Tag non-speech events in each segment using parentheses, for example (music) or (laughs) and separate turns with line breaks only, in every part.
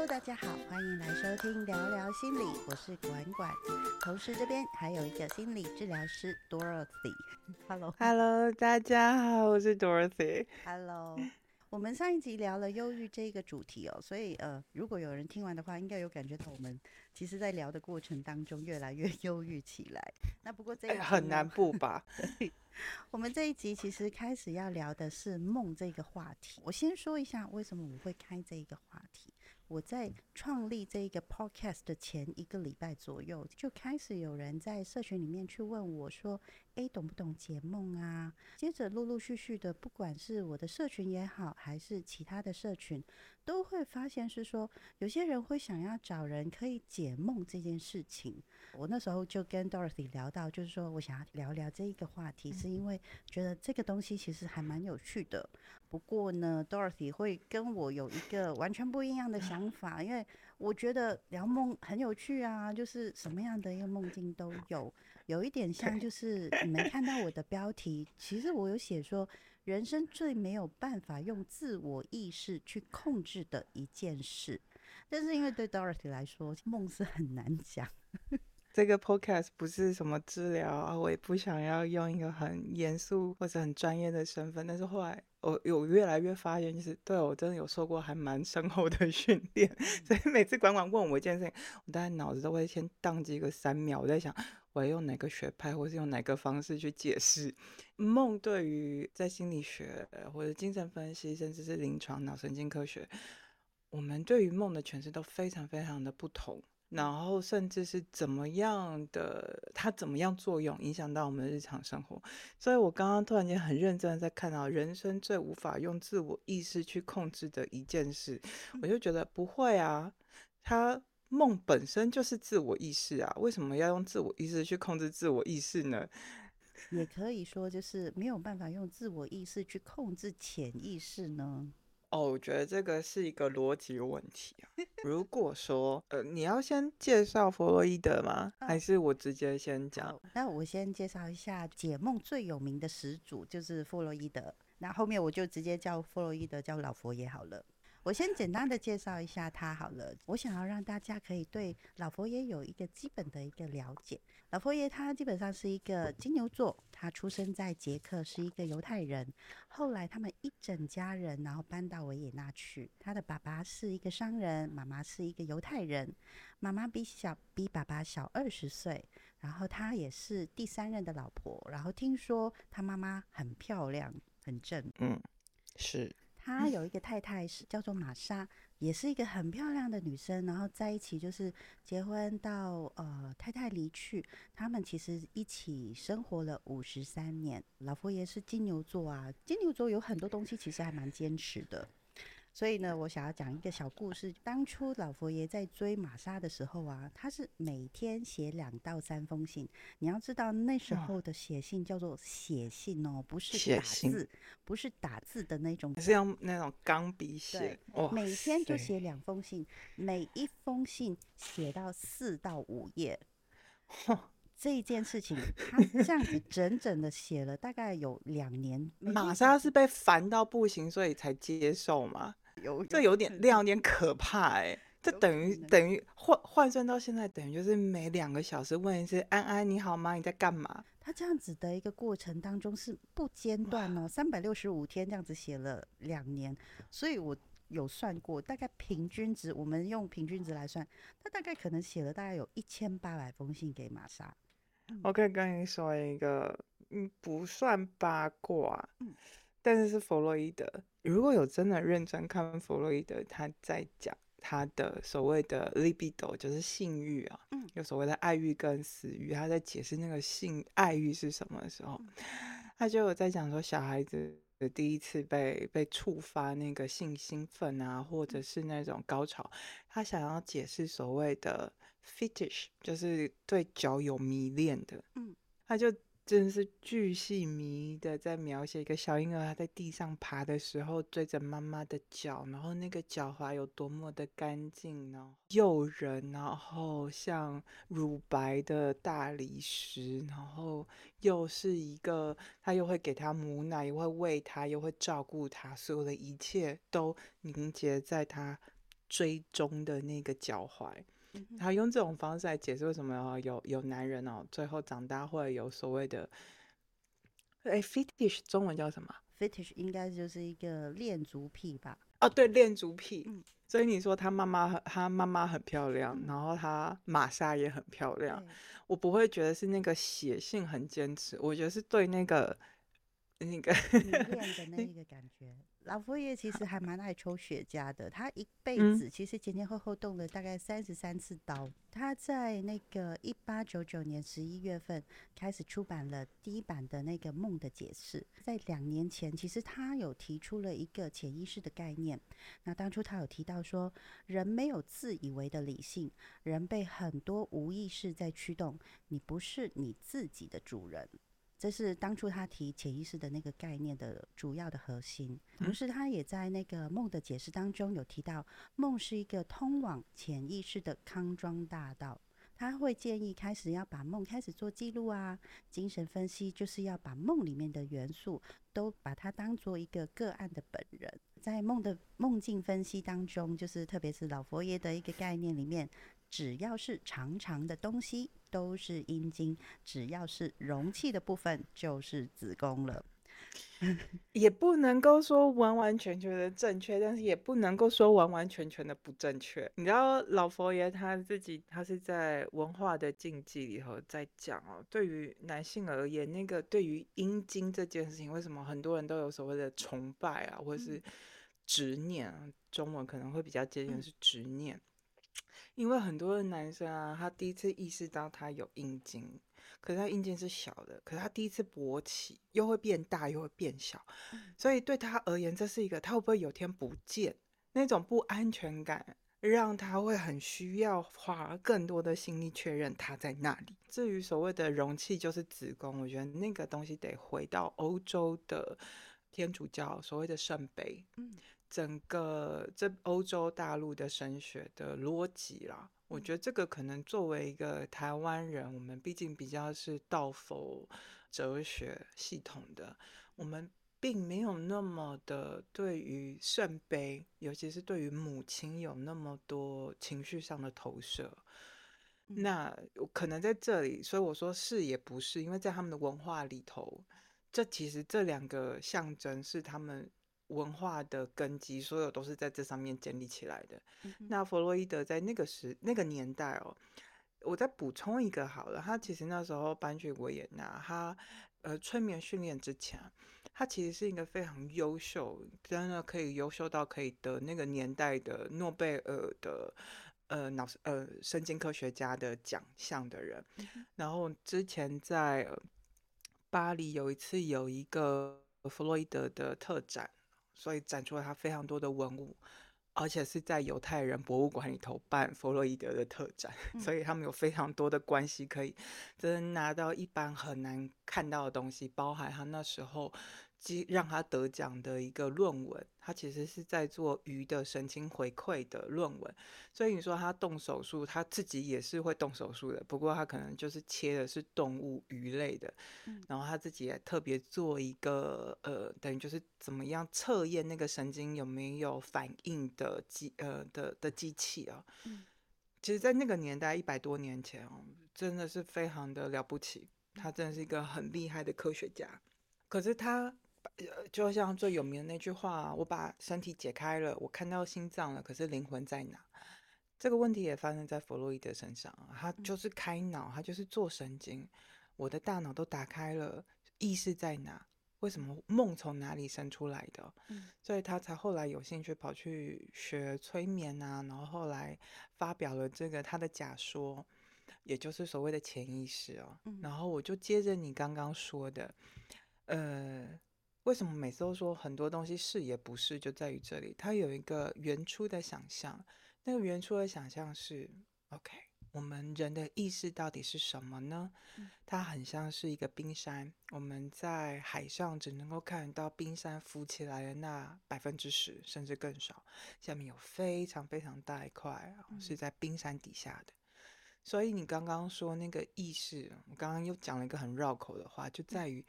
Hello，大家好，欢迎来收听聊聊心理，我是管管，同时这边还有一个心理治疗师 Dorothy。Hello，Hello，
大家好，我是 Dorothy。
Hello，我们上一集聊了忧郁这个主题哦，所以呃，如果有人听完的话，应该有感觉到我们其实在聊的过程当中越来越忧郁起来。那不过这个
很难不吧？(laughs)
我们这一集其实开始要聊的是梦这个话题。我先说一下为什么我会开这一个话题。我在创立这个 podcast 的前一个礼拜左右，就开始有人在社群里面去问我说：“诶，懂不懂解梦啊？”接着陆陆续续的，不管是我的社群也好，还是其他的社群，都会发现是说，有些人会想要找人可以解梦这件事情。我那时候就跟 Dorothy 聊到，就是说我想要聊聊这一个话题，是因为觉得这个东西其实还蛮有趣的。不过呢，Dorothy 会跟我有一个完全不一样的想法，因为我觉得聊梦很有趣啊，就是什么样的一个梦境都有，有一点像就是你们看到我的标题，其实我有写说，人生最没有办法用自我意识去控制的一件事，但是因为对 Dorothy 来说，梦是很难讲。
这个 podcast 不是什么治疗啊，我也不想要用一个很严肃或者很专业的身份。但是后来我有越来越发现，就是对我真的有受过还蛮深厚的 (laughs) 训练，所以每次管管问我一件事情，我大概脑子都会先宕机个三秒，我在想我要用哪个学派或是用哪个方式去解释梦。对于在心理学或者精神分析，甚至是临床脑神经科学，我们对于梦的诠释都非常非常的不同。然后甚至是怎么样的，它怎么样作用，影响到我们的日常生活。所以我刚刚突然间很认真的在看到人生最无法用自我意识去控制的一件事，我就觉得不会啊，它梦本身就是自我意识啊，为什么要用自我意识去控制自我意识呢？
也可以说就是没有办法用自我意识去控制潜意识呢。
哦，我觉得这个是一个逻辑问题啊。如果说，呃，你要先介绍弗洛伊德吗？还是我直接先讲？
那我先介绍一下解梦最有名的始祖，就是弗洛伊德。那后面我就直接叫弗洛伊德叫老佛爷好了。我先简单的介绍一下他好了。我想要让大家可以对老佛爷有一个基本的一个了解。老佛爷他基本上是一个金牛座，他出生在捷克，是一个犹太人。后来他们一整家人然后搬到维也纳去。他的爸爸是一个商人，妈妈是一个犹太人。妈妈比小比爸爸小二十岁，然后他也是第三任的老婆。然后听说他妈妈很漂亮，很正。
嗯，是。
他有一个太太是叫做玛莎，也是一个很漂亮的女生。然后在一起就是结婚到呃太太离去，他们其实一起生活了五十三年。老佛爷是金牛座啊，金牛座有很多东西其实还蛮坚持的。所以呢，我想要讲一个小故事。当初老佛爷在追玛莎的时候啊，他是每天写两到三封信。你要知道，那时候的写信叫做写信哦，不是打字，不是打字的那种，
是用那种钢笔写。
每天就写两封信，每一封信写到四到五页。(laughs) 这一件事情，他这样子整整的写了大概有两年。
玛莎是被烦到不行，所以才接受吗？
有
这有点量，有点可怕哎。这等于等于换换算到现在，等于就是每两个小时问一次“安安你好吗？你在干嘛？”
他这样子的一个过程当中是不间断哦，三百六十五天这样子写了两年，所以我有算过，大概平均值，我们用平均值来算，他大概可能写了大概有一千八百封信给玛莎。
我可以跟你说一个，嗯，不算八卦，但是是弗洛伊德。如果有真的认真看弗洛伊德，他在讲他的所谓的 libido，就是性欲啊，有所谓的爱欲跟死欲。他在解释那个性爱欲是什么的时候，他就有在讲说，小孩子的第一次被被触发那个性兴奋啊，或者是那种高潮，他想要解释所谓的。fetish 就是对脚有迷恋的，嗯，他就真的是巨细迷的在描写一个小婴儿他在地上爬的时候追着妈妈的脚，然后那个脚踝有多么的干净呢，诱人，然后像乳白的大理石，然后又是一个他又会给他母奶，又会喂他，又会照顾他，所有的一切都凝结在他。追踪的那个脚踝。他用这种方式来解释为什么有有男人哦，最后长大会有所谓的，哎，fetish 中文叫什么
？fetish 应该就是一个恋足癖吧？
哦，对，恋足癖。所以你说他妈妈，他妈妈很漂亮，然后他玛莎也很漂亮，我不会觉得是那个血性很坚持，我觉得是对那个 (laughs) 那个
迷恋的 (laughs) 那一个感觉。老佛爷其实还蛮爱抽雪茄的，他一辈子其实前前后后动了大概三十三次刀。他在那个一八九九年十一月份开始出版了第一版的那个《梦的解释》。在两年前，其实他有提出了一个潜意识的概念。那当初他有提到说，人没有自以为的理性，人被很多无意识在驱动，你不是你自己的主人。这是当初他提潜意识的那个概念的主要的核心，同时他也在那个梦的解释当中有提到，梦是一个通往潜意识的康庄大道。他会建议开始要把梦开始做记录啊，精神分析就是要把梦里面的元素都把它当做一个个案的本人，在梦的梦境分析当中，就是特别是老佛爷的一个概念里面。只要是长长的东西都是阴茎，只要是容器的部分就是子宫了。
也不能够说完完全全的正确，但是也不能够说完完全全的不正确。你知道老佛爷他自己，他是在文化的禁忌里头在讲哦，对于男性而言，那个对于阴茎这件事情，为什么很多人都有所谓的崇拜啊，或者是执念啊？中文可能会比较接近是执念。因为很多的男生啊，他第一次意识到他有阴茎，可是他阴茎是小的，可是他第一次勃起又会变大又会变小，所以对他而言，这是一个他会不会有天不见那种不安全感，让他会很需要花更多的心力确认他在那里。至于所谓的容器就是子宫，我觉得那个东西得回到欧洲的天主教所谓的圣杯。整个这欧洲大陆的神学的逻辑啦，我觉得这个可能作为一个台湾人，我们毕竟比较是道佛哲学系统的，我们并没有那么的对于圣杯，尤其是对于母亲有那么多情绪上的投射。那可能在这里，所以我说是也不是，因为在他们的文化里头，这其实这两个象征是他们。文化的根基，所有都是在这上面建立起来的。那弗洛伊德在那个时那个年代哦，我再补充一个好了，他其实那时候搬去维也纳，他呃催眠训练之前，他其实是一个非常优秀，真的可以优秀到可以得那个年代的诺贝尔的呃脑呃神经科学家的奖项的人。然后之前在巴黎有一次有一个弗洛伊德的特展。所以展出了他非常多的文物，而且是在犹太人博物馆里头办弗洛伊德的特展，(laughs) 所以他们有非常多的关系可以真的拿到一般很难看到的东西，包含他那时候。让他得奖的一个论文，他其实是在做鱼的神经回馈的论文，所以你说他动手术，他自己也是会动手术的，不过他可能就是切的是动物鱼类的，然后他自己也特别做一个呃，等于就是怎么样测验那个神经有没有反应的机呃的的机器啊，其实，在那个年代一百多年前哦，真的是非常的了不起，他真的是一个很厉害的科学家，可是他。呃，就像最有名的那句话，我把身体解开了，我看到心脏了，可是灵魂在哪？这个问题也发生在弗洛伊德身上，他就是开脑，他就是做神经，我的大脑都打开了，意识在哪？为什么梦从哪里生出来的？所以他才后来有兴趣跑去学催眠啊，然后后来发表了这个他的假说，也就是所谓的潜意识哦。然后我就接着你刚刚说的，呃。为什么每次都说很多东西是也不是，就在于这里，它有一个原初的想象。那个原初的想象是，OK，我们人的意识到底是什么呢？它很像是一个冰山，我们在海上只能够看到冰山浮起来的那百分之十，甚至更少，下面有非常非常大一块是在冰山底下的。所以你刚刚说那个意识，我刚刚又讲了一个很绕口的话，就在于。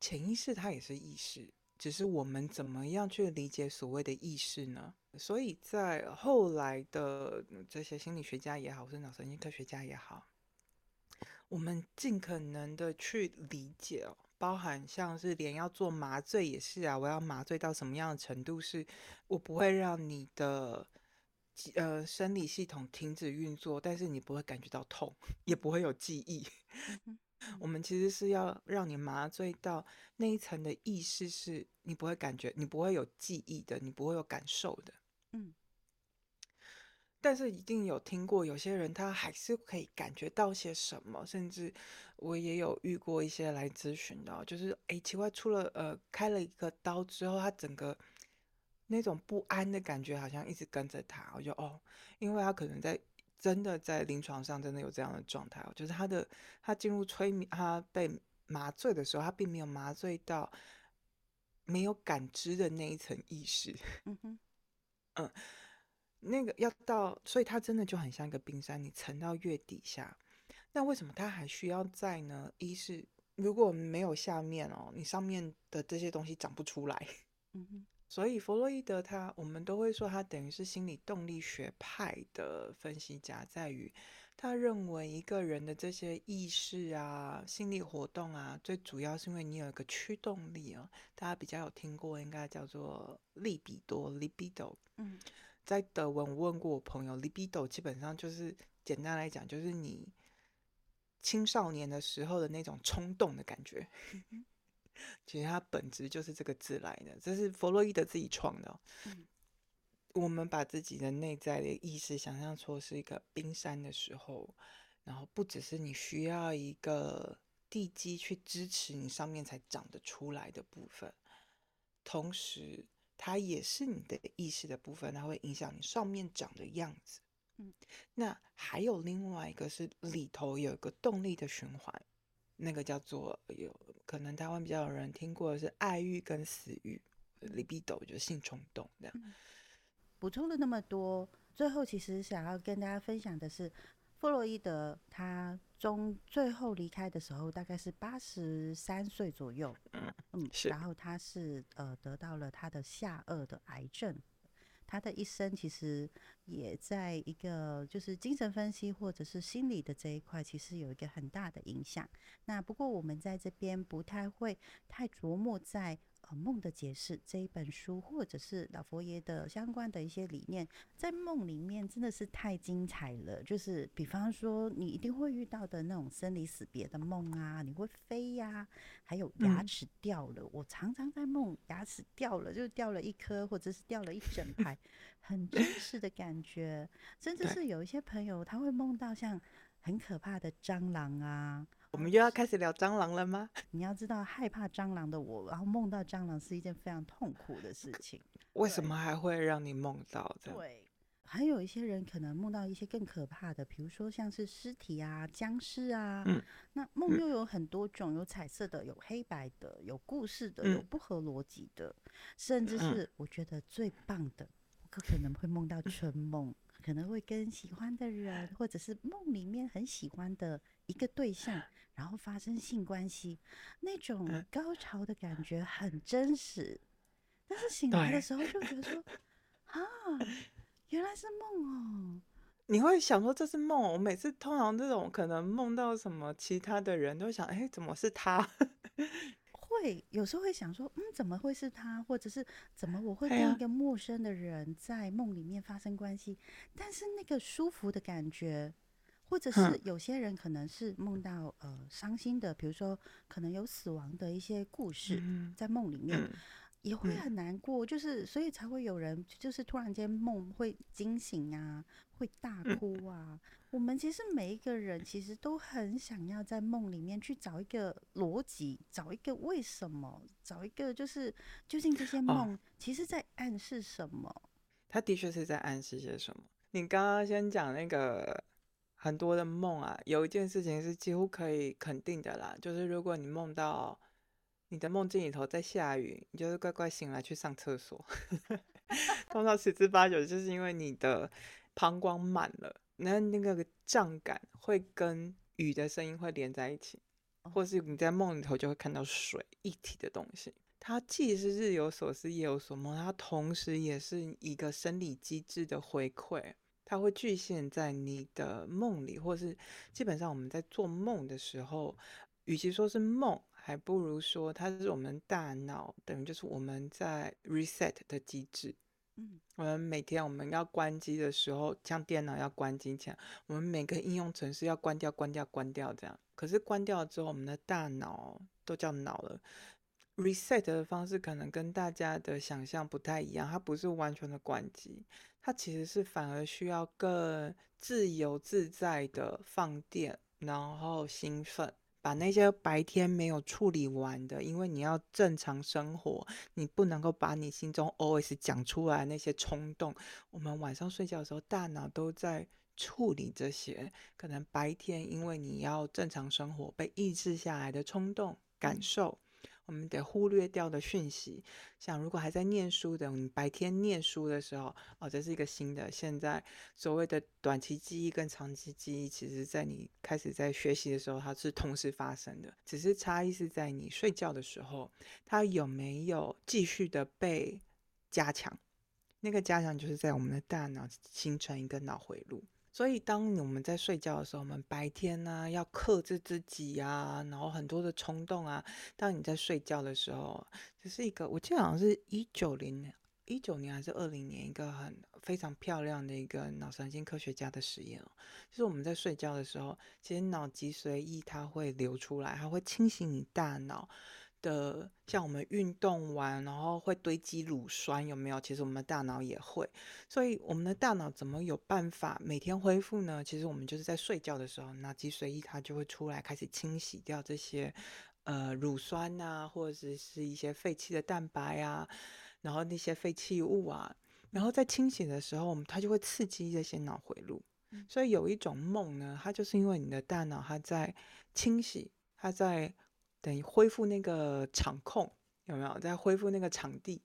潜意识它也是意识，只是我们怎么样去理解所谓的意识呢？所以在后来的这些心理学家也好，或是脑神经科学家也好，我们尽可能的去理解哦，包含像是连要做麻醉也是啊，我要麻醉到什么样的程度，是我不会让你的呃生理系统停止运作，但是你不会感觉到痛，(laughs) 也不会有记忆。我们其实是要让你麻醉到那一层的意识，是你不会感觉，你不会有记忆的，你不会有感受的。嗯。但是一定有听过，有些人他还是可以感觉到些什么，甚至我也有遇过一些来咨询的，就是哎，奇怪，出了呃开了一个刀之后，他整个那种不安的感觉好像一直跟着他。我就哦，因为他可能在。真的在临床上真的有这样的状态哦，就是他的他进入催眠，他被麻醉的时候，他并没有麻醉到没有感知的那一层意识。(laughs) 嗯哼，嗯，那个要到，所以他真的就很像一个冰山，你沉到月底下，那为什么他还需要在呢？一是如果没有下面哦，你上面的这些东西长不出来。嗯哼。所以弗洛伊德他，我们都会说他等于是心理动力学派的分析家，在于他认为一个人的这些意识啊、心理活动啊，最主要是因为你有一个驱动力啊。大家比较有听过，应该叫做利比多 （libido）。嗯，在德文我问过我朋友，libido 基本上就是简单来讲，就是你青少年的时候的那种冲动的感觉。(laughs) 其实它本质就是这个字来的，这是弗洛伊德自己创的。我们把自己的内在的意识想象出是一个冰山的时候，然后不只是你需要一个地基去支持你上面才长得出来的部分，同时它也是你的意识的部分，它会影响你上面长的样子。嗯，那还有另外一个是里头有一个动力的循环。那个叫做有可能台湾比较有人听过的是爱欲跟死欲，libido 就是性冲动这样。
补充了那么多，最后其实想要跟大家分享的是，弗洛伊德他中最后离开的时候大概是八十三岁左右，嗯嗯，然后他是呃得到了他的下颚的癌症。他的一生其实也在一个就是精神分析或者是心理的这一块，其实有一个很大的影响。那不过我们在这边不太会太琢磨在。梦的解释这一本书，或者是老佛爷的相关的一些理念，在梦里面真的是太精彩了。就是比方说，你一定会遇到的那种生离死别的梦啊，你会飞呀，还有牙齿掉了。我常常在梦牙齿掉了，就掉了一颗，或者是掉了一整排，很真实的感觉。甚至是有一些朋友，他会梦到像很可怕的蟑螂啊。
我们又要开始聊蟑螂了吗？(laughs)
你要知道，害怕蟑螂的我，然后梦到蟑螂是一件非常痛苦的事情。(laughs)
为什么还会让你梦到这？
对，还有一些人可能梦到一些更可怕的，比如说像是尸体啊、僵尸啊。嗯。那梦又有很多种，有彩色的，有黑白的，有故事的，有不合逻辑的，甚至是我觉得最棒的，我可能会梦到春梦，可能会跟喜欢的人，或者是梦里面很喜欢的一个对象。然后发生性关系，那种高潮的感觉很真实，但是醒来的时候就觉得说，(laughs) 啊，原来是梦哦。
你会想说这是梦？我每次通常这种可能梦到什么其他的人都想，哎，怎么是他？
会有时候会想说，嗯，怎么会是他？或者是怎么我会跟一个陌生的人在梦里面发生关系？但是那个舒服的感觉。或者是有些人可能是梦到呃伤心的，比如说可能有死亡的一些故事，在梦里面也会很难过，就是所以才会有人就是突然间梦会惊醒啊，会大哭啊。我们其实每一个人其实都很想要在梦里面去找一个逻辑，找一个为什么，找一个就是究竟这些梦其实在暗示什么？
他的确是在暗示些什么。你刚刚先讲那个。很多的梦啊，有一件事情是几乎可以肯定的啦，就是如果你梦到你的梦境里头在下雨，你就是乖乖醒来去上厕所。(laughs) 通常十之八九就是因为你的膀胱满了，那那个胀感会跟雨的声音会连在一起，或是你在梦里头就会看到水一体的东西。它既是日有所思夜有所梦，它同时也是一个生理机制的回馈，它会具现在你的梦里，或是基本上我们在做梦的时候，与其说是梦，还不如说它是我们大脑等于就是我们在 reset 的机制。嗯我们每天我们要关机的时候，像电脑要关机前，我们每个应用程式要关掉、关掉、关掉这样。可是关掉之后，我们的大脑都叫脑了，reset 的方式可能跟大家的想象不太一样，它不是完全的关机，它其实是反而需要更自由自在的放电，然后兴奋。把那些白天没有处理完的，因为你要正常生活，你不能够把你心中 always 讲出来那些冲动。我们晚上睡觉的时候，大脑都在处理这些，可能白天因为你要正常生活被抑制下来的冲动感受。我们得忽略掉的讯息，像如果还在念书的，你白天念书的时候，哦，这是一个新的。现在所谓的短期记忆跟长期记忆，其实在你开始在学习的时候，它是同时发生的，只是差异是在你睡觉的时候，它有没有继续的被加强？那个加强就是在我们的大脑形成一个脑回路。所以，当我们在睡觉的时候，我们白天呢要克制自己呀，然后很多的冲动啊。当你在睡觉的时候，这是一个，我记得好像是一九零一九年还是二零年，一个很非常漂亮的一个脑神经科学家的实验哦。就是我们在睡觉的时候，其实脑脊髓液它会流出来，它会清醒你大脑。的像我们运动完，然后会堆积乳酸，有没有？其实我们的大脑也会，所以我们的大脑怎么有办法每天恢复呢？其实我们就是在睡觉的时候，那脊髓液它就会出来，开始清洗掉这些呃乳酸啊，或者是一些废弃的蛋白啊，然后那些废弃物啊，然后在清洗的时候，我们它就会刺激这些脑回路。所以有一种梦呢，它就是因为你的大脑它在清洗，它在。等于恢复那个场控有没有？在恢复那个场地，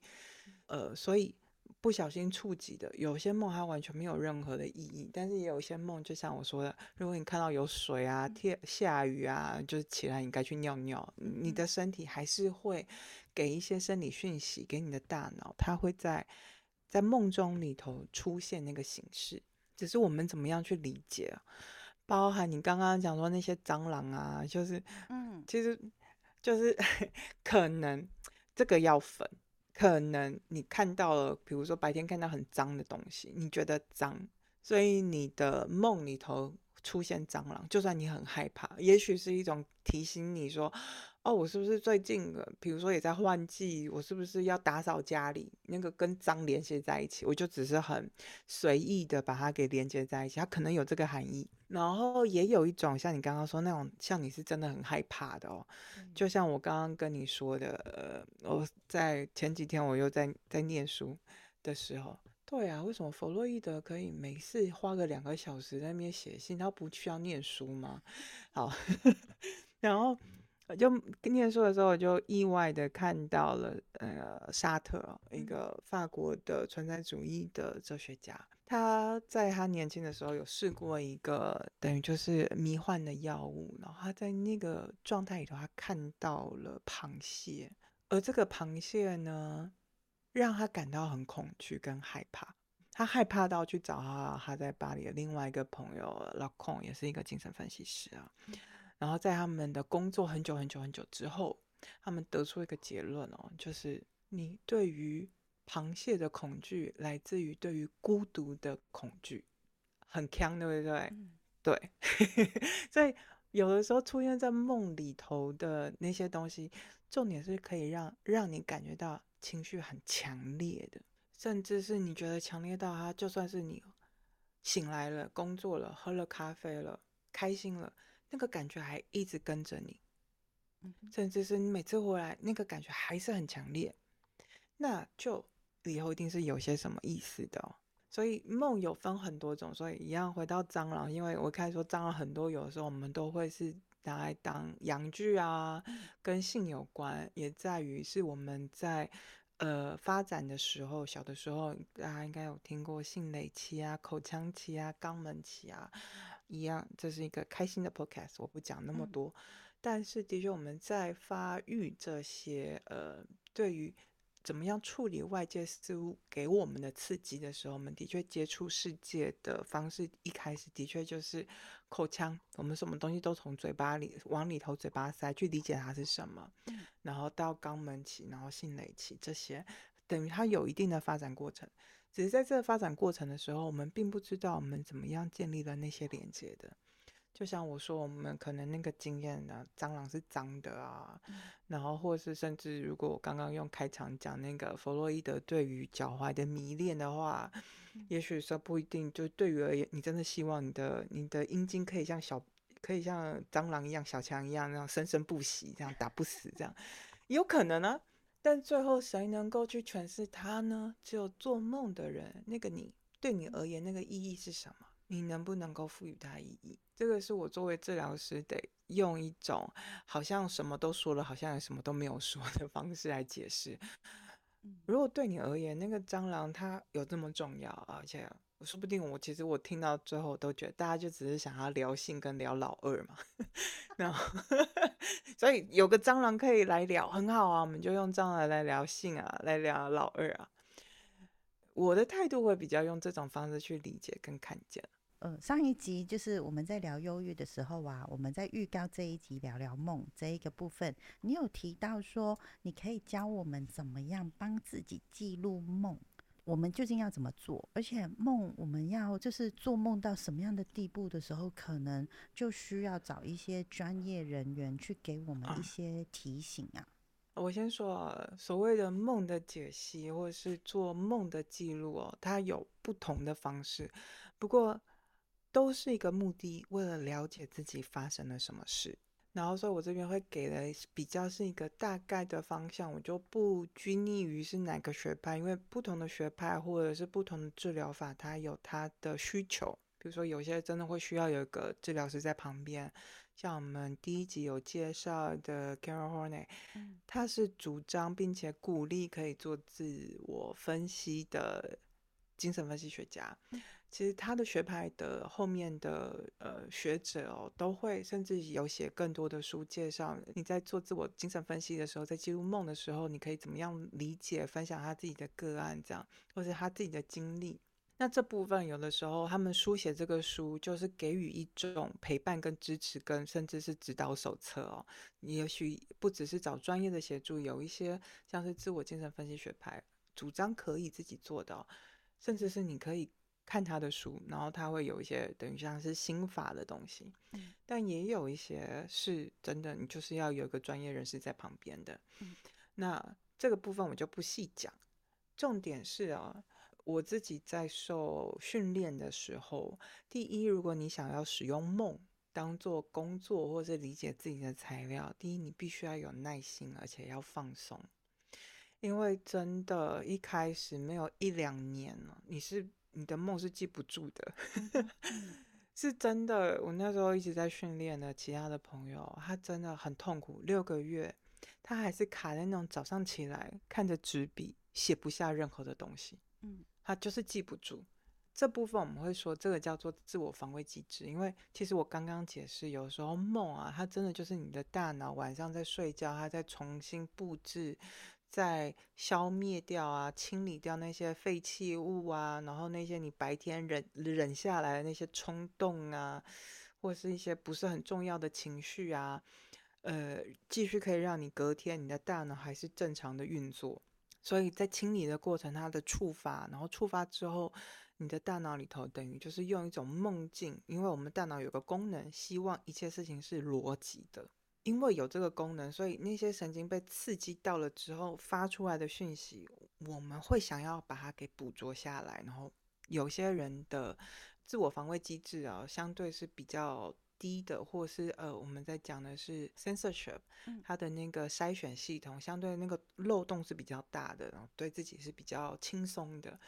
呃，所以不小心触及的，有些梦它完全没有任何的意义，但是也有一些梦，就像我说的，如果你看到有水啊、天下雨啊，就是起来你该去尿尿，你的身体还是会给一些生理讯息给你的大脑，它会在在梦中里头出现那个形式，只是我们怎么样去理解啊？包含你刚刚讲说那些蟑螂啊，就是嗯，其实。就是可能这个要分，可能你看到了，比如说白天看到很脏的东西，你觉得脏，所以你的梦里头出现蟑螂，就算你很害怕，也许是一种提醒你说。哦，我是不是最近，比如说也在换季，我是不是要打扫家里？那个跟脏连接在一起，我就只是很随意的把它给连接在一起，它可能有这个含义。然后也有一种像你刚刚说那种，像你是真的很害怕的哦，就像我刚刚跟你说的，呃，我在前几天我又在在念书的时候，对啊，为什么弗洛伊德可以每次花个两个小时在那边写信，他不需要念书吗？好，(laughs) 然后。我就念书的时候，我就意外的看到了，呃，沙特一个法国的存在主义的哲学家，他在他年轻的时候有试过一个等于就是迷幻的药物，然后他在那个状态里头，他看到了螃蟹，而这个螃蟹呢，让他感到很恐惧跟害怕，他害怕到去找他他在巴黎的另外一个朋友老孔，也是一个精神分析师啊。然后在他们的工作很久很久很久之后，他们得出一个结论哦，就是你对于螃蟹的恐惧来自于对于孤独的恐惧，很强，对不对？对，(laughs) 所以有的时候出现在梦里头的那些东西，重点是可以让让你感觉到情绪很强烈的，甚至是你觉得强烈到他就算是你醒来了、工作了、喝了咖啡了、开心了。那个感觉还一直跟着你，甚至是你每次回来，那个感觉还是很强烈，那就以后一定是有些什么意思的。所以梦有分很多种，所以一样回到蟑螂，因为我开始说蟑螂很多，有的时候我们都会是拿来当阳具啊，跟性有关，也在于是我们在呃发展的时候，小的时候大家应该有听过性蕾期啊、口腔期啊、肛门期啊。一样，这是一个开心的 podcast，我不讲那么多。但是的确，我们在发育这些呃对于怎么样处理外界事物给我们的刺激的时候，我们的确接触世界的方式一开始的确就是口腔，我们什么东西都从嘴巴里往里头嘴巴塞去理解它是什么，然后到肛门期，然后性蕾期这些，等于它有一定的发展过程。只是在这个发展过程的时候，我们并不知道我们怎么样建立了那些连接的。就像我说，我们可能那个经验呢，蟑螂是脏的啊，然后或是甚至如果我刚刚用开场讲那个弗洛伊德对于脚踝的迷恋的话，也许说不一定，就对于而言，你真的希望你的你的阴茎可以像小可以像蟑螂一样小强一样那样生生不息，这样打不死，这样有可能呢。但最后谁能够去诠释它呢？只有做梦的人，那个你对你而言那个意义是什么？你能不能够赋予它意义？这个是我作为治疗师得用一种好像什么都说了，好像什么都没有说的方式来解释。如果对你而言，那个蟑螂它有这么重要，而且我说不定我其实我听到最后都觉得大家就只是想要聊性跟聊老二嘛，(laughs) 然后 (laughs) 所以有个蟑螂可以来聊很好啊，我们就用蟑螂来聊性啊，来聊老二啊。我的态度会比较用这种方式去理解跟看见。
呃，上一集就是我们在聊忧郁的时候啊，我们在预告这一集聊聊梦这一个部分，你有提到说你可以教我们怎么样帮自己记录梦。我们究竟要怎么做？而且梦，我们要就是做梦到什么样的地步的时候，可能就需要找一些专业人员去给我们一些提醒啊。
我先说，所谓的梦的解析或者是做梦的记录哦，它有不同的方式，不过都是一个目的，为了了解自己发生了什么事。然后，所以我这边会给的比较是一个大概的方向，我就不拘泥于是哪个学派，因为不同的学派或者是不同的治疗法，它有它的需求。比如说，有些真的会需要有一个治疗师在旁边，像我们第一集有介绍的 Carol Horne，他是主张并且鼓励可以做自我分析的精神分析学家。其实他的学派的后面的呃学者哦，都会甚至有写更多的书介绍你在做自我精神分析的时候，在记录梦的时候，你可以怎么样理解、分享他自己的个案，这样或者他自己的经历。那这部分有的时候他们书写这个书，就是给予一种陪伴跟支持，跟甚至是指导手册哦。你也许不只是找专业的协助，有一些像是自我精神分析学派主张可以自己做到，甚至是你可以。看他的书，然后他会有一些等于像是心法的东西，但也有一些是真的，你就是要有一个专业人士在旁边的。那这个部分我就不细讲，重点是啊，我自己在受训练的时候，第一，如果你想要使用梦当做工作或者理解自己的材料，第一，你必须要有耐心，而且要放松，因为真的，一开始没有一两年了，你是。你的梦是记不住的，(laughs) 是真的。我那时候一直在训练的，其他的朋友他真的很痛苦，六个月他还是卡在那种早上起来看着纸笔写不下任何的东西，嗯，他就是记不住。这部分我们会说这个叫做自我防卫机制，因为其实我刚刚解释，有时候梦啊，它真的就是你的大脑晚上在睡觉，它在重新布置。在消灭掉啊，清理掉那些废弃物啊，然后那些你白天忍忍下来的那些冲动啊，或是一些不是很重要的情绪啊，呃，继续可以让你隔天你的大脑还是正常的运作。所以在清理的过程，它的触发，然后触发之后，你的大脑里头等于就是用一种梦境，因为我们大脑有个功能，希望一切事情是逻辑的。因为有这个功能，所以那些神经被刺激到了之后发出来的讯息，我们会想要把它给捕捉下来。然后有些人的自我防卫机制啊，相对是比较低的，或是呃，我们在讲的是 censorship，它的那个筛选系统相对那个漏洞是比较大的，然后对自己是比较轻松的，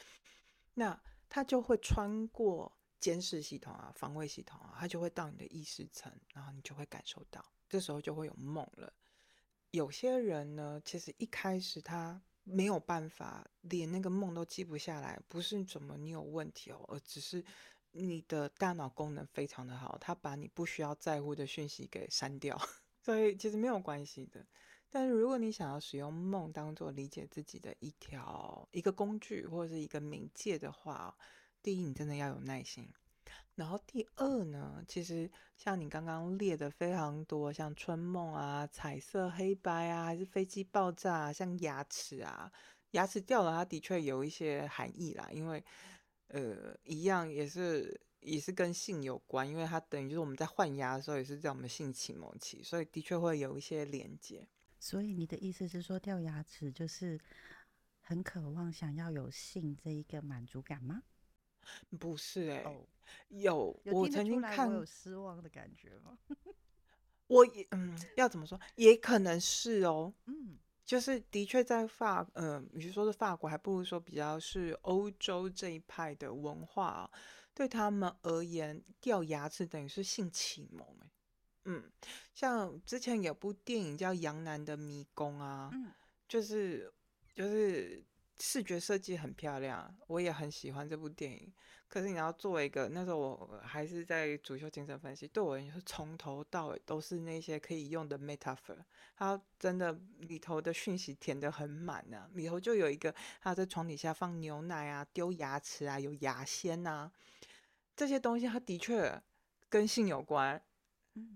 那它就会穿过监视系统啊、防卫系统啊，它就会到你的意识层，然后你就会感受到。这时候就会有梦了。有些人呢，其实一开始他没有办法，连那个梦都记不下来，不是怎么你有问题哦，而只是你的大脑功能非常的好，他把你不需要在乎的讯息给删掉，所以其实没有关系的。但是如果你想要使用梦当做理解自己的一条一个工具或者是一个媒介的话，第一，你真的要有耐心。然后第二呢，其实像你刚刚列的非常多，像春梦啊、彩色黑白啊，还是飞机爆炸，啊像牙齿啊，牙齿掉了，它的确有一些含义啦，因为呃，一样也是也是跟性有关，因为它等于就是我们在换牙的时候也是在我们性启蒙期，所以的确会有一些连接。
所以你的意思是说，掉牙齿就是很渴望想要有性这一个满足感吗？
不是哎，
有
我曾经看，
有失望的感觉吗？(laughs)
我也嗯，要怎么说，也可能是哦，嗯，就是的确在法，嗯，与其说是法国，还不如说比较是欧洲这一派的文化，对他们而言，掉牙齿等于是性启蒙嗯，像之前有部电影叫《杨楠的迷宫》啊，嗯，就是就是视觉设计很漂亮，我也很喜欢这部电影。可是你要作为一个那时候我还是在主修精神分析，对我而言是从头到尾都是那些可以用的 metaphor，它真的里头的讯息填得很满呢。里头就有一个他在床底下放牛奶啊，丢牙齿啊，有牙仙呐，这些东西它的确跟性有关。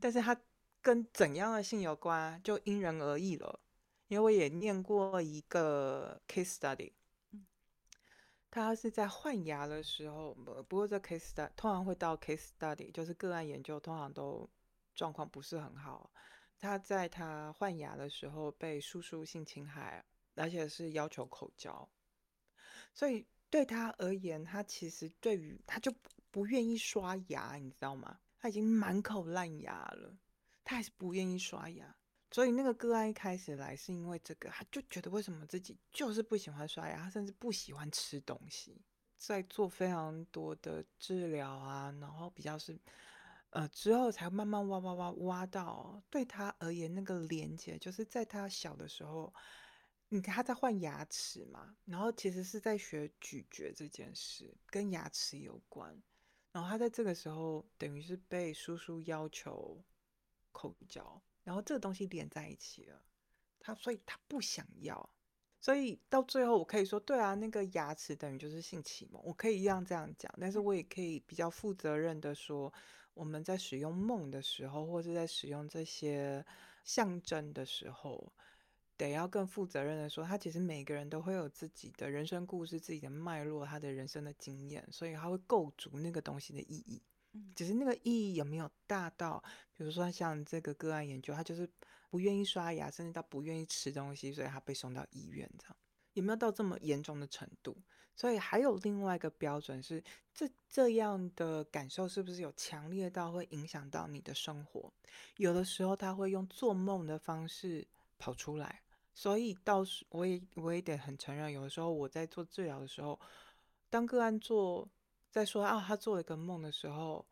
但是它跟怎样的性有关，就因人而异了。因为我也念过一个 case study，他是在换牙的时候，不过这 case study 通常会到 case study，就是个案研究，通常都状况不是很好。他在他换牙的时候被叔叔性侵害，而且是要求口交，所以对他而言，他其实对于他就不愿意刷牙，你知道吗？他已经满口烂牙了，他还是不愿意刷牙。所以那个个案一开始来是因为这个，他就觉得为什么自己就是不喜欢刷牙，他甚至不喜欢吃东西。在做非常多的治疗啊，然后比较是呃之后才慢慢挖挖挖挖到对他而言那个连接，就是在他小的时候，你看他在换牙齿嘛，然后其实是在学咀嚼这件事，跟牙齿有关。然后他在这个时候等于是被叔叔要求口交，然后这个东西连在一起了，他所以他不想要，所以到最后我可以说，对啊，那个牙齿等于就是性启蒙，我可以一样这样讲，但是我也可以比较负责任的说，我们在使用梦的时候，或者在使用这些象征的时候。得要更负责任的说，他其实每个人都会有自己的人生故事、自己的脉络、他的人生的经验，所以他会构筑那个东西的意义。只是那个意义有没有大到，比如说像这个个案研究，他就是不愿意刷牙，甚至到不愿意吃东西，所以他被送到医院，这样有没有到这么严重的程度？所以还有另外一个标准是，这这样的感受是不是有强烈到会影响到你的生活？有的时候他会用做梦的方式跑出来。所以，到时我也我也得很承认，有的时候我在做治疗的时候，当个案做在说啊，他做了一个梦的时候，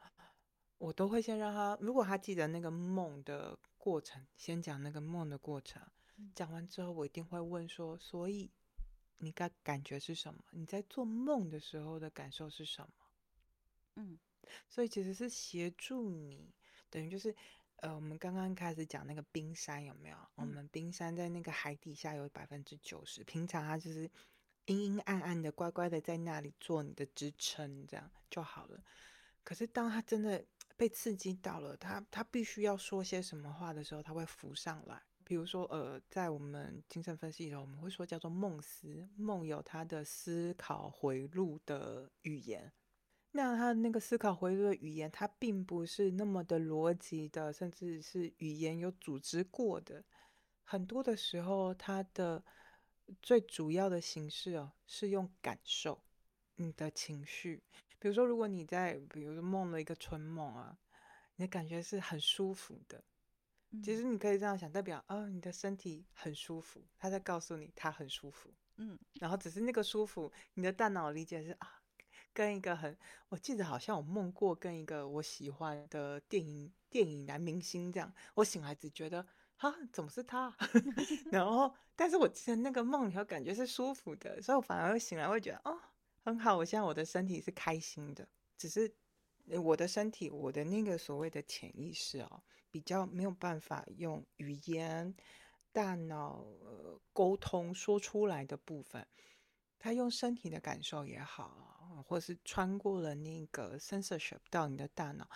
我都会先让他，如果他记得那个梦的过程，先讲那个梦的过程。讲完之后，我一定会问说，所以你感感觉是什么？你在做梦的时候的感受是什么？嗯，所以其实是协助你，等于就是。呃，我们刚刚开始讲那个冰山有没有？我们冰山在那个海底下有百分之九十，平常它就是阴阴暗暗的，乖乖的在那里做你的支撑，这样就好了。可是当他真的被刺激到了，他他必须要说些什么话的时候，他会浮上来。比如说，呃，在我们精神分析里头，我们会说叫做梦思，梦有他的思考回路的语言。那他那个思考回路的语言，它并不是那么的逻辑的，甚至是语言有组织过的。很多的时候，他的最主要的形式哦，是用感受你的情绪。比如说，如果你在，比如说梦了一个春梦啊，你的感觉是很舒服的。其实你可以这样想，代表啊，你的身体很舒服，他在告诉你他很舒服。嗯，然后只是那个舒服，你的大脑理解是啊。跟一个很，我记得好像我梦过跟一个我喜欢的电影电影男明星这样，我醒来只觉得啊，怎么是他？(laughs) 然后，但是我记得那个梦里头感觉是舒服的，所以我反而醒来会觉得哦，很好，我现在我的身体是开心的，只是我的身体，我的那个所谓的潜意识哦，比较没有办法用语言大脑呃沟通说出来的部分，他用身体的感受也好，或是穿过了那个 censorship 到你的大脑，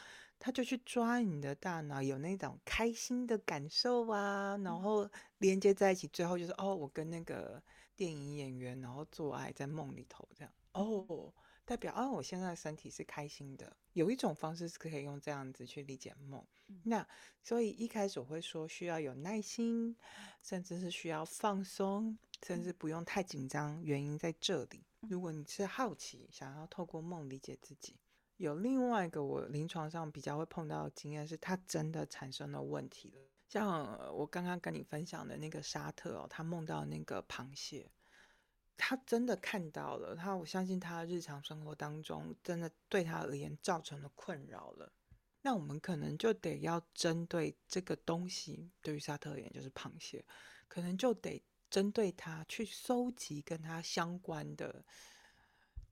他就去抓你的大脑，有那种开心的感受啊，然后连接在一起，最后就是哦，我跟那个电影演员然后做爱在梦里头这样哦。代表啊，我现在的身体是开心的。有一种方式是可以用这样子去理解梦。那所以一开始我会说需要有耐心，甚至是需要放松，甚至不用太紧张。原因在这里。如果你是好奇，想要透过梦理解自己，有另外一个我临床上比较会碰到的经验是，他真的产生了问题了。像我刚刚跟你分享的那个沙特哦，他梦到那个螃蟹。他真的看到了，他我相信他日常生活当中真的对他而言造成了困扰了。那我们可能就得要针对这个东西，对于沙特而言就是螃蟹，可能就得针对它去收集跟它相关的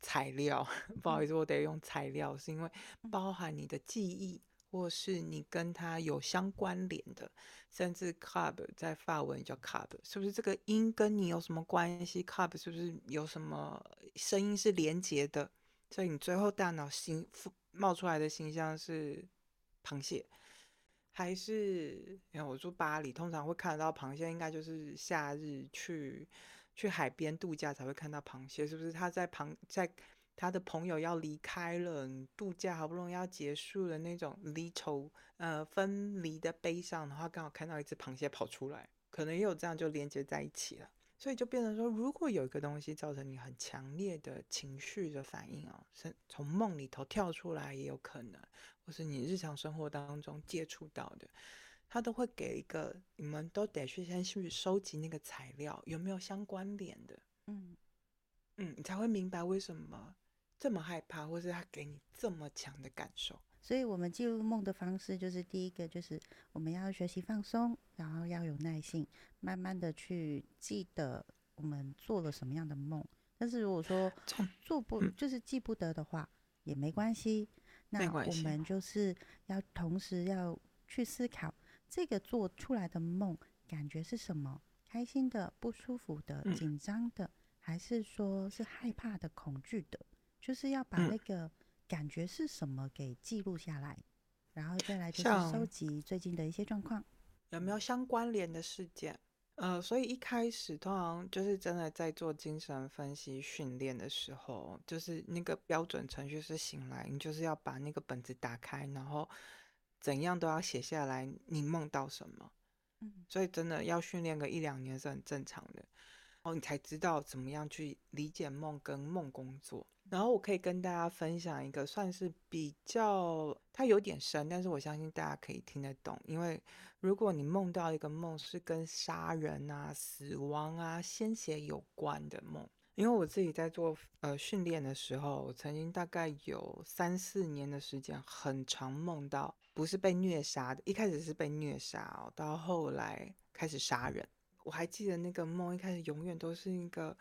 材料。(laughs) 不好意思，我得用材料，是因为包含你的记忆。或是你跟它有相关联的，甚至 club 在法文叫 club，是不是这个音跟你有什么关系？club 是不是有什么声音是连接的？所以你最后大脑形冒出来的形象是螃蟹，还是？因为我住巴黎，通常会看得到螃蟹，应该就是夏日去去海边度假才会看到螃蟹，是不是？他在旁在。他的朋友要离开了，度假好不容易要结束了，那种离愁呃分离的悲伤的话，刚好看到一只螃蟹跑出来，可能也有这样就连接在一起了，所以就变成说，如果有一个东西造成你很强烈的情绪的反应哦，是从梦里头跳出来也有可能，或是你日常生活当中接触到的，他都会给一个，你们都得去先去收集那个材料有没有相关联的，嗯嗯，你才会明白为什么。这么害怕，或是他给你这么强的感受，
所以我们记录梦的方式就是第一个，就是我们要学习放松，然后要有耐性，慢慢的去记得我们做了什么样的梦。但是如果说 (laughs) 做不就是记不得的话，也没关系。那我们就是要同时要去思考这个做出来的梦感觉是什么，开心的、不舒服的、紧张的，还是说是害怕的、恐惧的。就是要把那个感觉是什么给记录下来，然后再来就是收集最近的一些状况，
有没有相关联的事件？呃，所以一开始通常就是真的在做精神分析训练的时候，就是那个标准程序是醒来，你就是要把那个本子打开，然后怎样都要写下来，你梦到什么？嗯，所以真的要训练个一两年是很正常的。然后你才知道怎么样去理解梦跟梦工作。然后我可以跟大家分享一个算是比较，它有点深，但是我相信大家可以听得懂。因为如果你梦到一个梦是跟杀人啊、死亡啊、鲜血有关的梦，因为我自己在做呃训练的时候，我曾经大概有三四年的时间，很常梦到不是被虐杀的，一开始是被虐杀哦，到后来开始杀人。我还记得那个梦，一开始永远都是一个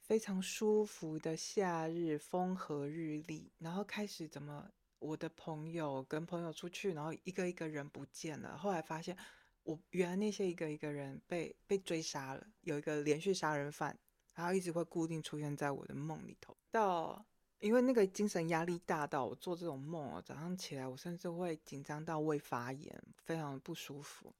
非常舒服的夏日，风和日丽。然后开始怎么，我的朋友跟朋友出去，然后一个一个人不见了。后来发现，我原来那些一个一个人被被追杀了，有一个连续杀人犯，然后一直会固定出现在我的梦里头。到因为那个精神压力大到我做这种梦，早上起来我甚至会紧张到胃发炎，非常不舒服。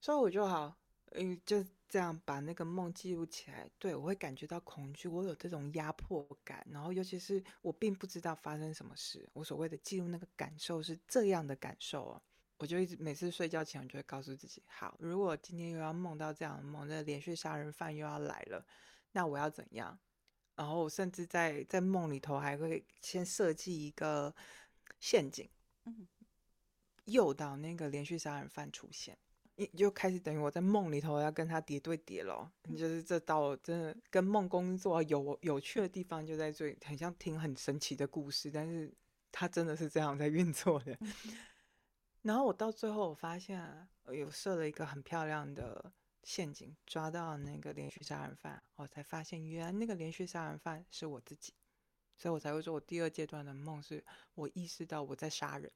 所以我就好。嗯，就这样把那个梦记录起来，对我会感觉到恐惧，我有这种压迫感，然后尤其是我并不知道发生什么事，我所谓的记录那个感受是这样的感受哦，我就一直每次睡觉前，我就会告诉自己，好，如果今天又要梦到这样的梦，那连续杀人犯又要来了，那我要怎样？然后甚至在在梦里头还会先设计一个陷阱，嗯，诱导那个连续杀人犯出现。你就开始等于我在梦里头要跟他叠对叠咯，就是这道真的跟梦工作有有趣的地方就在这里，很像听很神奇的故事，但是他真的是这样在运作的。然后我到最后我发现有设了一个很漂亮的陷阱，抓到那个连续杀人犯，我才发现原来那个连续杀人犯是我自己，所以我才会说我第二阶段的梦是我意识到我在杀人。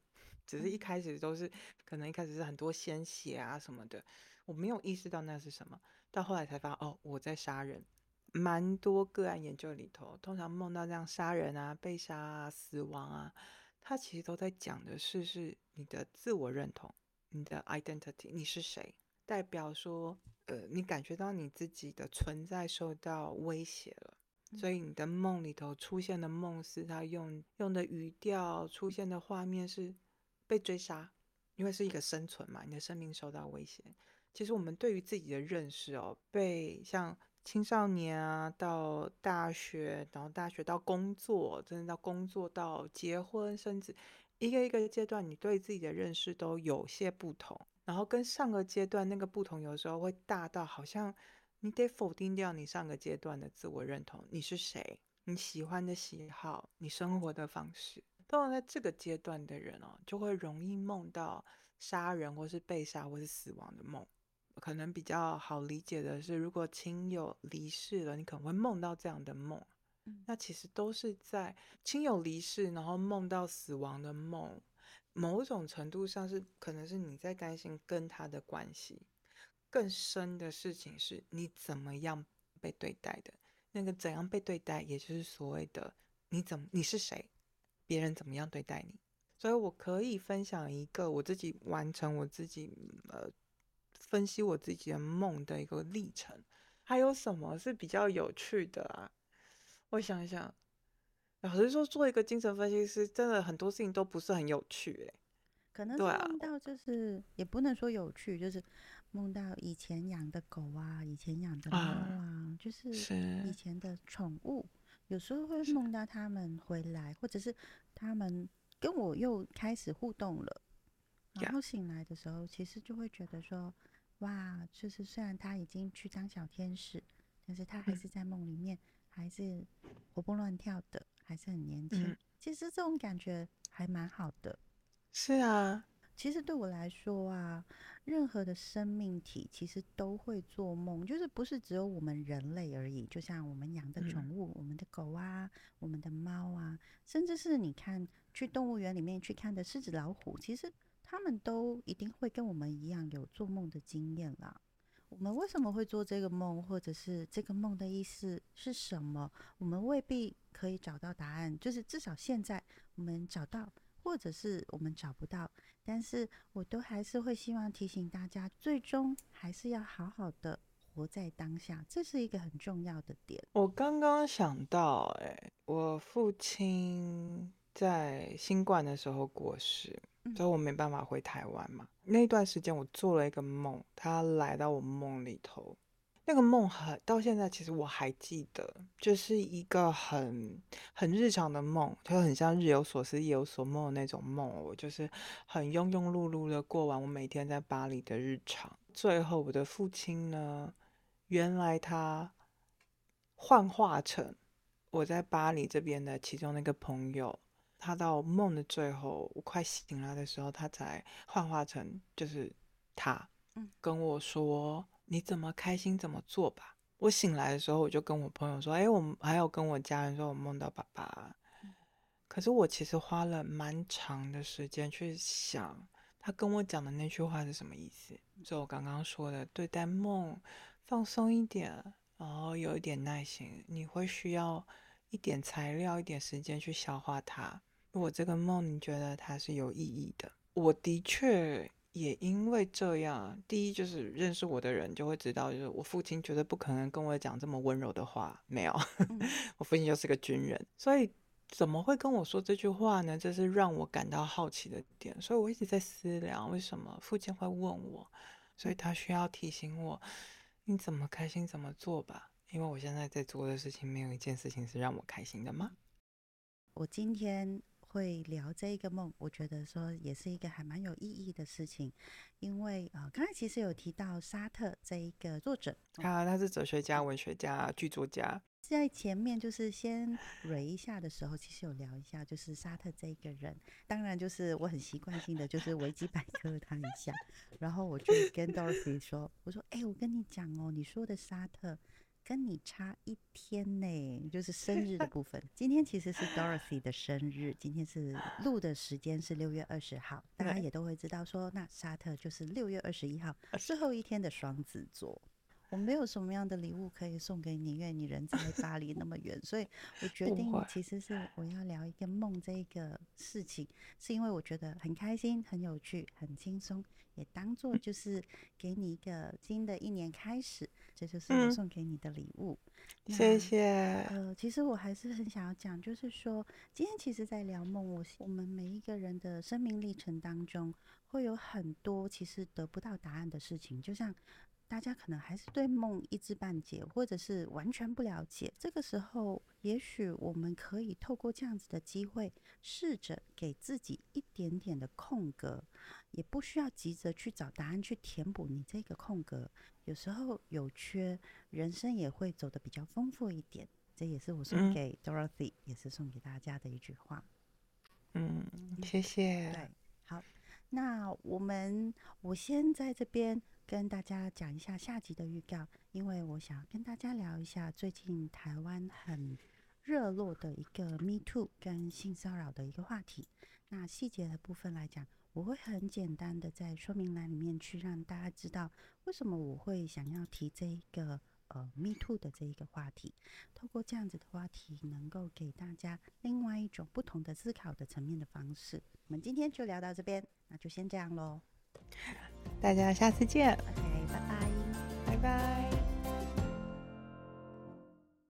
只是一开始都是，可能一开始是很多鲜血啊什么的，我没有意识到那是什么，到后来才发现哦，我在杀人。蛮多个案研究里头，通常梦到这样杀人啊、被杀啊、死亡啊，它其实都在讲的是是你的自我认同，你的 identity，你是谁，代表说，呃，你感觉到你自己的存在受到威胁了，所以你的梦里头出现的梦是他用用的语调出现的画面是被追杀，因为是一个生存嘛，你的生命受到威胁。其实我们对于自己的认识哦，被像。青少年啊，到大学，然后大学到工作，真的到工作到结婚，甚至一个一个阶段，你对自己的认识都有些不同。然后跟上个阶段那个不同，有时候会大到好像你得否定掉你上个阶段的自我认同，你是谁，你喜欢的喜好，你生活的方式。通常在这个阶段的人哦，就会容易梦到杀人或是被杀或是死亡的梦。可能比较好理解的是，如果亲友离世了，你可能会梦到这样的梦。那其实都是在亲友离世，然后梦到死亡的梦。某种程度上是，可能是你在担心跟他的关系。更深的事情是你怎么样被对待的。那个怎样被对待，也就是所谓的你怎么你是谁，别人怎么样对待你。所以我可以分享一个我自己完成我自己呃。分析我自己的梦的一个历程，还有什么是比较有趣的啊？我想一想，老实说，做一个精神分析师，真的很多事情都不是很有趣哎。
可能是梦到就是，也不能说有趣，就是梦到以前养的狗啊，以前养的猫啊，就是以前的宠物，有时候会梦到他们回来，或者是他们跟我又开始互动了，然后醒来的时候，其实就会觉得说。哇，就是虽然他已经去当小天使，但是他还是在梦里面，还是活蹦乱跳的，还是很年轻。其实这种感觉还蛮好的。
是啊，
其实对我来说啊，任何的生命体其实都会做梦，就是不是只有我们人类而已。就像我们养的宠物，我们的狗啊，我们的猫啊，甚至是你看去动物园里面去看的狮子、老虎，其实。他们都一定会跟我们一样有做梦的经验啦。我们为什么会做这个梦，或者是这个梦的意思是什么？我们未必可以找到答案。就是至少现在我们找到，或者是我们找不到。但是我都还是会希望提醒大家，最终还是要好好的活在当下，这是一个很重要的点。
我刚刚想到，哎，我父亲在新冠的时候过世。所以我没办法回台湾嘛。那段时间我做了一个梦，他来到我梦里头。那个梦很到现在，其实我还记得，就是一个很很日常的梦，就很像日有所思夜有所梦的那种梦。我就是很庸庸碌碌的过完我每天在巴黎的日常。最后我的父亲呢，原来他幻化成我在巴黎这边的其中那个朋友。他到梦的最后，我快醒来的时候，他才幻化成就是他，跟我说：“你怎么开心怎么做吧。”我醒来的时候，我就跟我朋友说：“哎，我还有跟我家人说，我梦到爸爸。”可是我其实花了蛮长的时间去想，他跟我讲的那句话是什么意思。就我刚刚说的，对待梦放松一点，然后有一点耐心，你会需要一点材料，一点时间去消化它。如果这个梦你觉得它是有意义的，我的确也因为这样，第一就是认识我的人就会知道，就是我父亲绝对不可能跟我讲这么温柔的话，没有，(laughs) 我父亲就是个军人，所以怎么会跟我说这句话呢？这是让我感到好奇的点，所以我一直在思量为什么父亲会问我，所以他需要提醒我，你怎么开心怎么做吧，因为我现在在做的事情没有一件事情是让我开心的吗？
我今天。会聊这一个梦，我觉得说也是一个还蛮有意义的事情，因为呃，刚才其实有提到沙特这一个作者，
啊，他是哲学家、文学家、剧作家。
在前面就是先蕊一下的时候，其实有聊一下，就是沙特这一个人，当然就是我很习惯性的就是维基百科他一下，然后我就跟 Dorothy 说，我说，哎，我跟你讲哦，你说的沙特跟你差一天呢，就是生日的部分。(laughs) 今天其实是 Dorothy 的生日，今天是录的时间是六月二十号，大家也都会知道说，那沙特就是六月二十一号最后一天的双子座。我没有什么样的礼物可以送给你，因为你人在巴黎那么远，所以我决定其实是我要聊一个梦这个事情，是因为我觉得很开心、很有趣、很轻松，也当做就是给你一个新的一年开始，这就是我送给你的礼物。
谢谢。
呃，其实我还是很想要讲，就是说今天其实，在聊梦，我我们每一个人的生命历程当中，会有很多其实得不到答案的事情，就像。大家可能还是对梦一知半解，或者是完全不了解。这个时候，也许我们可以透过这样子的机会，试着给自己一点点的空格，也不需要急着去找答案去填补你这个空格。有时候有缺，人生也会走得比较丰富一点。这也是我送给 Dorothy，也是送给大家的一句话。
嗯，谢谢。
对，好，那我们我先在这边。跟大家讲一下下集的预告，因为我想跟大家聊一下最近台湾很热络的一个 Me Too 跟性骚扰的一个话题。那细节的部分来讲，我会很简单的在说明栏里面去让大家知道，为什么我会想要提这一个呃 Me Too 的这一个话题。透过这样子的话题，能够给大家另外一种不同的思考的层面的方式。我们今天就聊到这边，那就先这样喽。
大家下次见。
OK，拜拜，
拜拜。